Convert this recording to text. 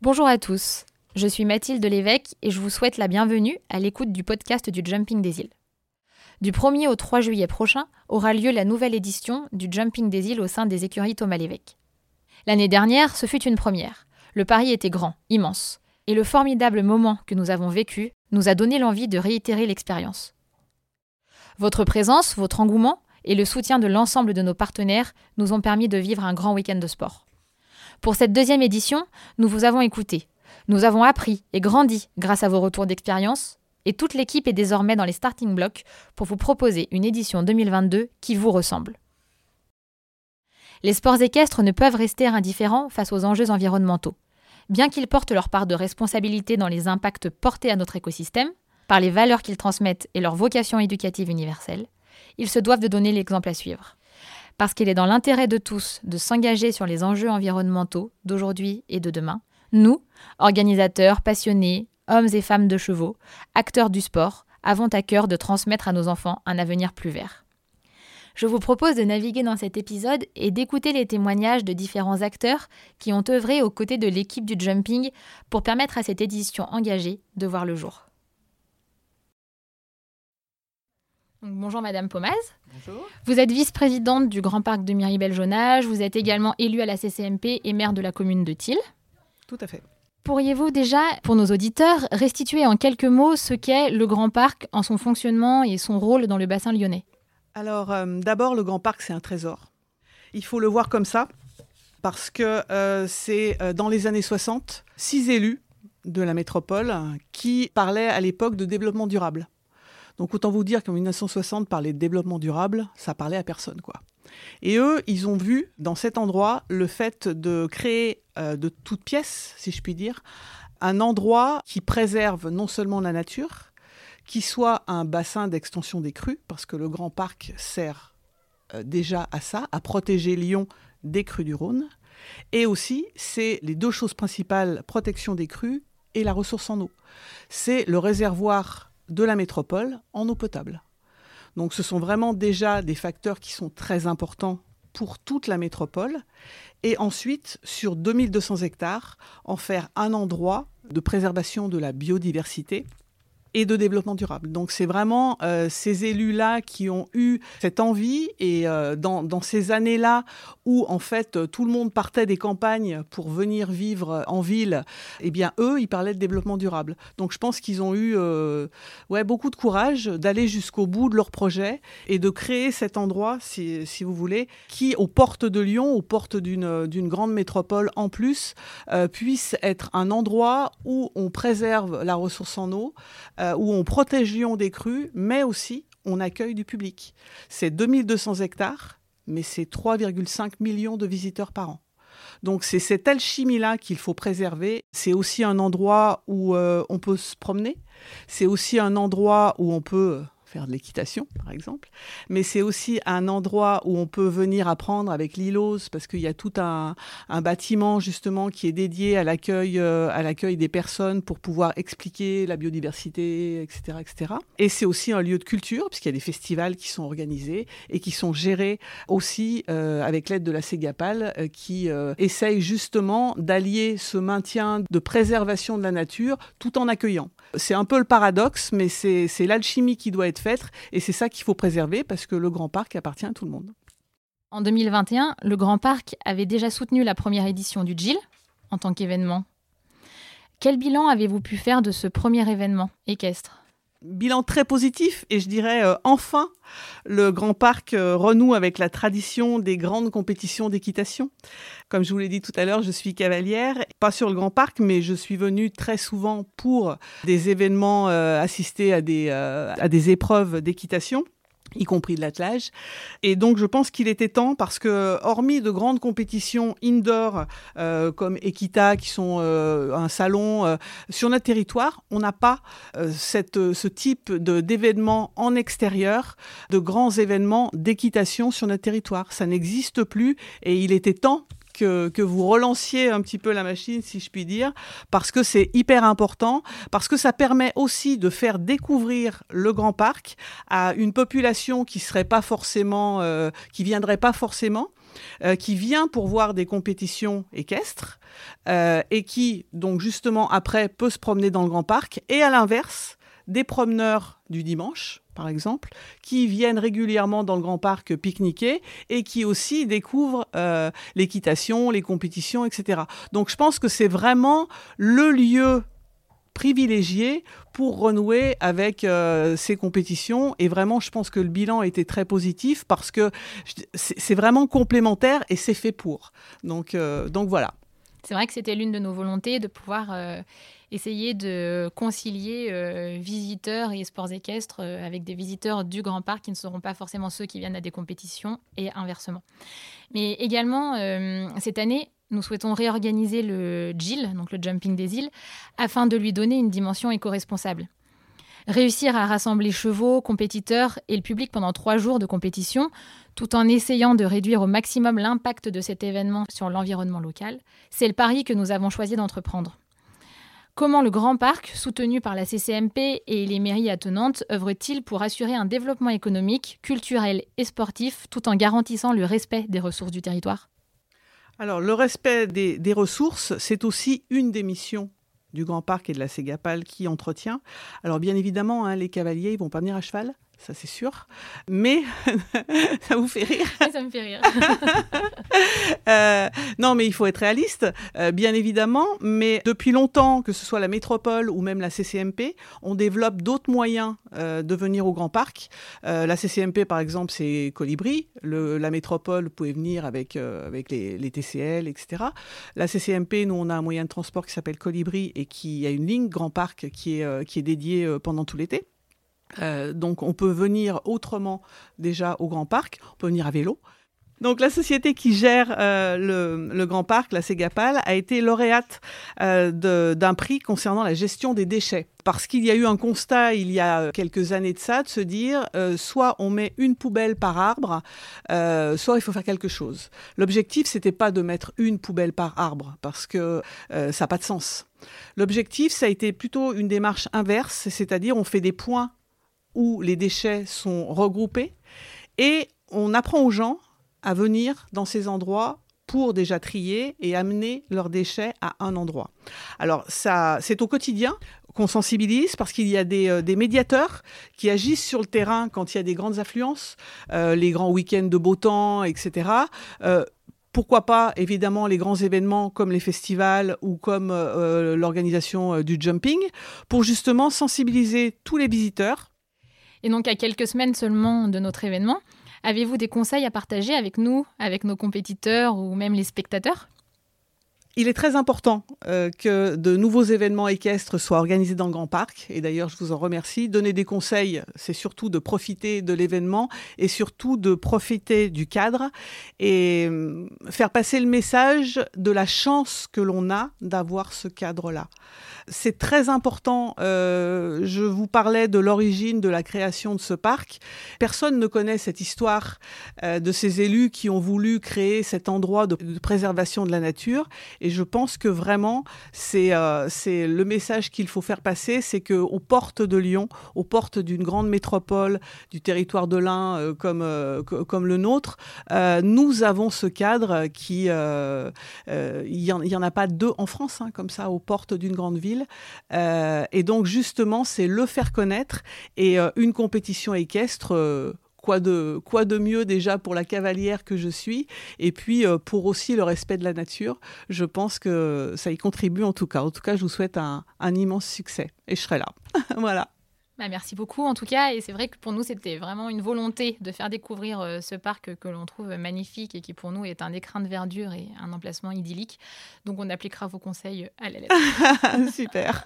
Bonjour à tous, je suis Mathilde Lévesque et je vous souhaite la bienvenue à l'écoute du podcast du Jumping des îles. Du 1er au 3 juillet prochain aura lieu la nouvelle édition du Jumping des îles au sein des écuries Thomas Lévesque. L'année dernière, ce fut une première. Le pari était grand, immense, et le formidable moment que nous avons vécu nous a donné l'envie de réitérer l'expérience. Votre présence, votre engouement et le soutien de l'ensemble de nos partenaires nous ont permis de vivre un grand week-end de sport. Pour cette deuxième édition, nous vous avons écouté. Nous avons appris et grandi grâce à vos retours d'expérience, et toute l'équipe est désormais dans les starting blocks pour vous proposer une édition 2022 qui vous ressemble. Les sports équestres ne peuvent rester indifférents face aux enjeux environnementaux. Bien qu'ils portent leur part de responsabilité dans les impacts portés à notre écosystème, par les valeurs qu'ils transmettent et leur vocation éducative universelle, ils se doivent de donner l'exemple à suivre parce qu'il est dans l'intérêt de tous de s'engager sur les enjeux environnementaux d'aujourd'hui et de demain. Nous, organisateurs, passionnés, hommes et femmes de chevaux, acteurs du sport, avons à cœur de transmettre à nos enfants un avenir plus vert. Je vous propose de naviguer dans cet épisode et d'écouter les témoignages de différents acteurs qui ont œuvré aux côtés de l'équipe du jumping pour permettre à cette édition engagée de voir le jour. Bonjour Madame Pomaz. Bonjour. Vous êtes vice-présidente du Grand Parc de Miribel-Jonage. Vous êtes également élue à la CCMP et maire de la commune de Thiel. Tout à fait. Pourriez-vous déjà, pour nos auditeurs, restituer en quelques mots ce qu'est le Grand Parc en son fonctionnement et son rôle dans le bassin lyonnais? Alors, euh, d'abord, le Grand Parc, c'est un trésor. Il faut le voir comme ça, parce que euh, c'est euh, dans les années 60, six élus de la métropole qui parlaient à l'époque de développement durable. Donc autant vous dire qu'en 1960, parler de développement durable, ça parlait à personne, quoi. Et eux, ils ont vu dans cet endroit le fait de créer euh, de toutes pièces, si je puis dire, un endroit qui préserve non seulement la nature, qui soit un bassin d'extension des crues, parce que le Grand Parc sert euh, déjà à ça, à protéger Lyon des crues du Rhône. Et aussi, c'est les deux choses principales, protection des crues et la ressource en eau. C'est le réservoir de la métropole en eau potable. Donc ce sont vraiment déjà des facteurs qui sont très importants pour toute la métropole. Et ensuite, sur 2200 hectares, en faire un endroit de préservation de la biodiversité et de développement durable. Donc c'est vraiment euh, ces élus-là qui ont eu cette envie et euh, dans, ces années-là où en fait tout le monde partait des campagnes pour venir vivre en ville, eh bien eux, ils parlaient de développement durable. Donc je pense qu'ils ont eu euh, ouais, beaucoup de courage d'aller jusqu'au bout de leur projet et de créer cet endroit, si, si vous voulez, qui aux portes de Lyon, aux portes d'une grande métropole en plus, puisse être un endroit où on préserve la ressource en eau, euh, où on protège Lyon des crues, mais aussi on accueille du public. C'est 2200 hectares, mais c'est 3,5 millions de visiteurs par an. Donc c'est cette alchimie-là qu'il faut préserver. C'est aussi un endroit où euh, on peut se promener. C'est aussi un endroit où on peut faire de l'équitation, par exemple. Mais c'est aussi un endroit où on peut venir apprendre avec l'ILOS, parce qu'il y a tout un, bâtiment, justement, qui est dédié à l'accueil, euh, à l'accueil des personnes pour pouvoir expliquer la biodiversité, etc. etc. Et c'est aussi un lieu de culture, puisqu'il y a des festivals qui sont organisés et qui sont gérés aussi euh, avec l'aide de la Ségapal, euh, qui essaye justement d'allier ce maintien de préservation de la nature tout en accueillant. C'est un peu le paradoxe, mais c'est l'alchimie qui doit être et c'est ça qu'il faut préserver parce que le Grand Parc appartient à tout le monde. En 2021, le Grand Parc avait déjà soutenu la première édition du GIL en tant qu'événement. Quel bilan avez-vous pu faire de ce premier événement équestre? Bilan très positif et je dirais euh, enfin le Grand Parc euh, renoue avec la tradition des grandes compétitions d'équitation. Comme je vous l'ai dit tout à l'heure, je suis cavalière, pas sur le Grand Parc, mais je suis venue très souvent pour des événements, euh, assister à des, à des épreuves d'équitation y compris de l'attelage. Et donc je pense qu'il était temps parce que hormis de grandes compétitions indoor euh, comme Equita qui sont euh, un salon euh, sur notre territoire, on n'a pas cette, ce type d'événements en extérieur, de grands événements d'équitation sur notre territoire. Ça n'existe plus et il était temps que, vous relanciez un petit peu la machine, si je puis dire, parce que c'est hyper important, parce que ça permet aussi de faire découvrir le Grand Parc à une population qui serait pas forcément, euh, qui viendrait pas forcément. Euh, qui vient pour voir des compétitions équestres euh, et qui, donc justement, après, peut se promener dans le Grand Parc. Et à l'inverse, des promeneurs du dimanche, par exemple, qui viennent régulièrement dans le Grand Parc pique-niquer et qui aussi découvrent euh, l'équitation, les compétitions, etc. Donc je pense que c'est vraiment le lieu privilégié pour renouer avec euh, ces compétitions. Et vraiment, je pense que le bilan été très positif parce que c'est vraiment complémentaire et c'est fait pour. Donc, euh, donc voilà. C'est vrai que c'était l'une de nos volontés de pouvoir essayer de concilier euh, visiteurs et sports équestres euh, avec des visiteurs du Grand Parc qui ne seront pas forcément ceux qui viennent à des compétitions et inversement. Mais également, euh, cette année, nous souhaitons réorganiser le GIL, donc le Jumping des îles, afin de lui donner une dimension éco-responsable. Réussir à rassembler chevaux, compétiteurs et le public pendant trois jours de compétition, tout en essayant de réduire au maximum l'impact de cet événement sur l'environnement local, c'est le pari que nous avons choisi d'entreprendre. Comment le Grand Parc, soutenu par la CCMP et les mairies attenantes, œuvre-t-il pour assurer un développement économique, culturel et sportif tout en garantissant le respect des ressources du territoire? Alors, le respect des, ressources, c'est aussi une des missions du Grand Parc et de la Ségapal qui entretient. Alors, bien évidemment, hein, les cavaliers, ils vont pas venir à cheval ça c'est sûr. Mais ça vous fait rire Ça me fait rire. Euh, non, mais il faut être réaliste, euh, bien évidemment. Mais depuis longtemps, que ce soit la métropole ou même la CCMP, on développe d'autres moyens euh, de venir au Grand Parc. la CCMP, par exemple, c'est Colibri. la métropole, vous pouvez venir avec, avec les, les, TCL, etc. La CCMP, nous, on a un moyen de transport qui s'appelle Colibri et qui a une ligne Grand Parc qui est, qui est dédiée pendant tout l'été. Euh, donc on peut venir autrement déjà au Grand Parc, on peut venir à vélo. Donc la société qui gère euh, le, Grand Parc, la Ségapal, a été lauréate euh, d'un prix concernant la gestion des déchets. Parce qu'il y a eu un constat il y a quelques années de ça, de se dire soit on met une poubelle par arbre, soit il faut faire quelque chose. L'objectif, c'était pas de mettre une poubelle par arbre, parce que ça n'a pas de sens. L'objectif, ça a été plutôt une démarche inverse, c'est-à-dire on fait des points où les déchets sont regroupés et on apprend aux gens à venir dans ces endroits pour déjà trier et amener leurs déchets à un endroit. Alors ça, c'est au quotidien qu'on sensibilise parce qu'il y a des, euh, médiateurs qui agissent sur le terrain quand il y a des grandes affluences, euh, les grands week-ends de beau temps, etc. Euh, pourquoi pas, évidemment, les grands événements comme les festivals ou comme l'organisation du jumping, pour justement sensibiliser tous les visiteurs et donc, à quelques semaines seulement de notre événement, avez-vous des conseils à partager avec nous, avec nos compétiteurs ou même les spectateurs? Il est très important euh, que de nouveaux événements équestres soient organisés dans le Grand Parc. Et d'ailleurs, je vous en remercie. Donner des conseils, c'est surtout de profiter de l'événement et surtout de profiter du cadre et euh, faire passer le message de la chance que l'on a d'avoir ce cadre-là. C'est très important. Euh, je vous parlais de l'origine de la création de ce parc. Personne ne connaît cette histoire de ces élus qui ont voulu créer cet endroit de, préservation de la nature. Et je pense que vraiment, c'est euh, le message qu'il faut faire passer, c'est qu'aux portes de Lyon, aux portes d'une grande métropole, du territoire de l'Ain euh, comme, euh, comme le nôtre, nous avons ce cadre qui... Il n'y en, a pas deux en France, hein, comme ça, aux portes d'une grande ville. Et donc, justement, c'est le faire connaître et une compétition équestre quoi de, quoi de mieux déjà pour la cavalière que je suis et puis euh, pour aussi le respect de la nature. Je pense que ça y contribue en tout cas. En tout cas, je vous souhaite un, immense succès et je serai là. voilà. Bah, merci beaucoup en tout cas et c'est vrai que pour nous c'était vraiment une volonté de faire découvrir euh, ce parc que l'on trouve magnifique et qui pour nous est un écrin de verdure et un emplacement idyllique. Donc on appliquera vos conseils à la lettre. Super.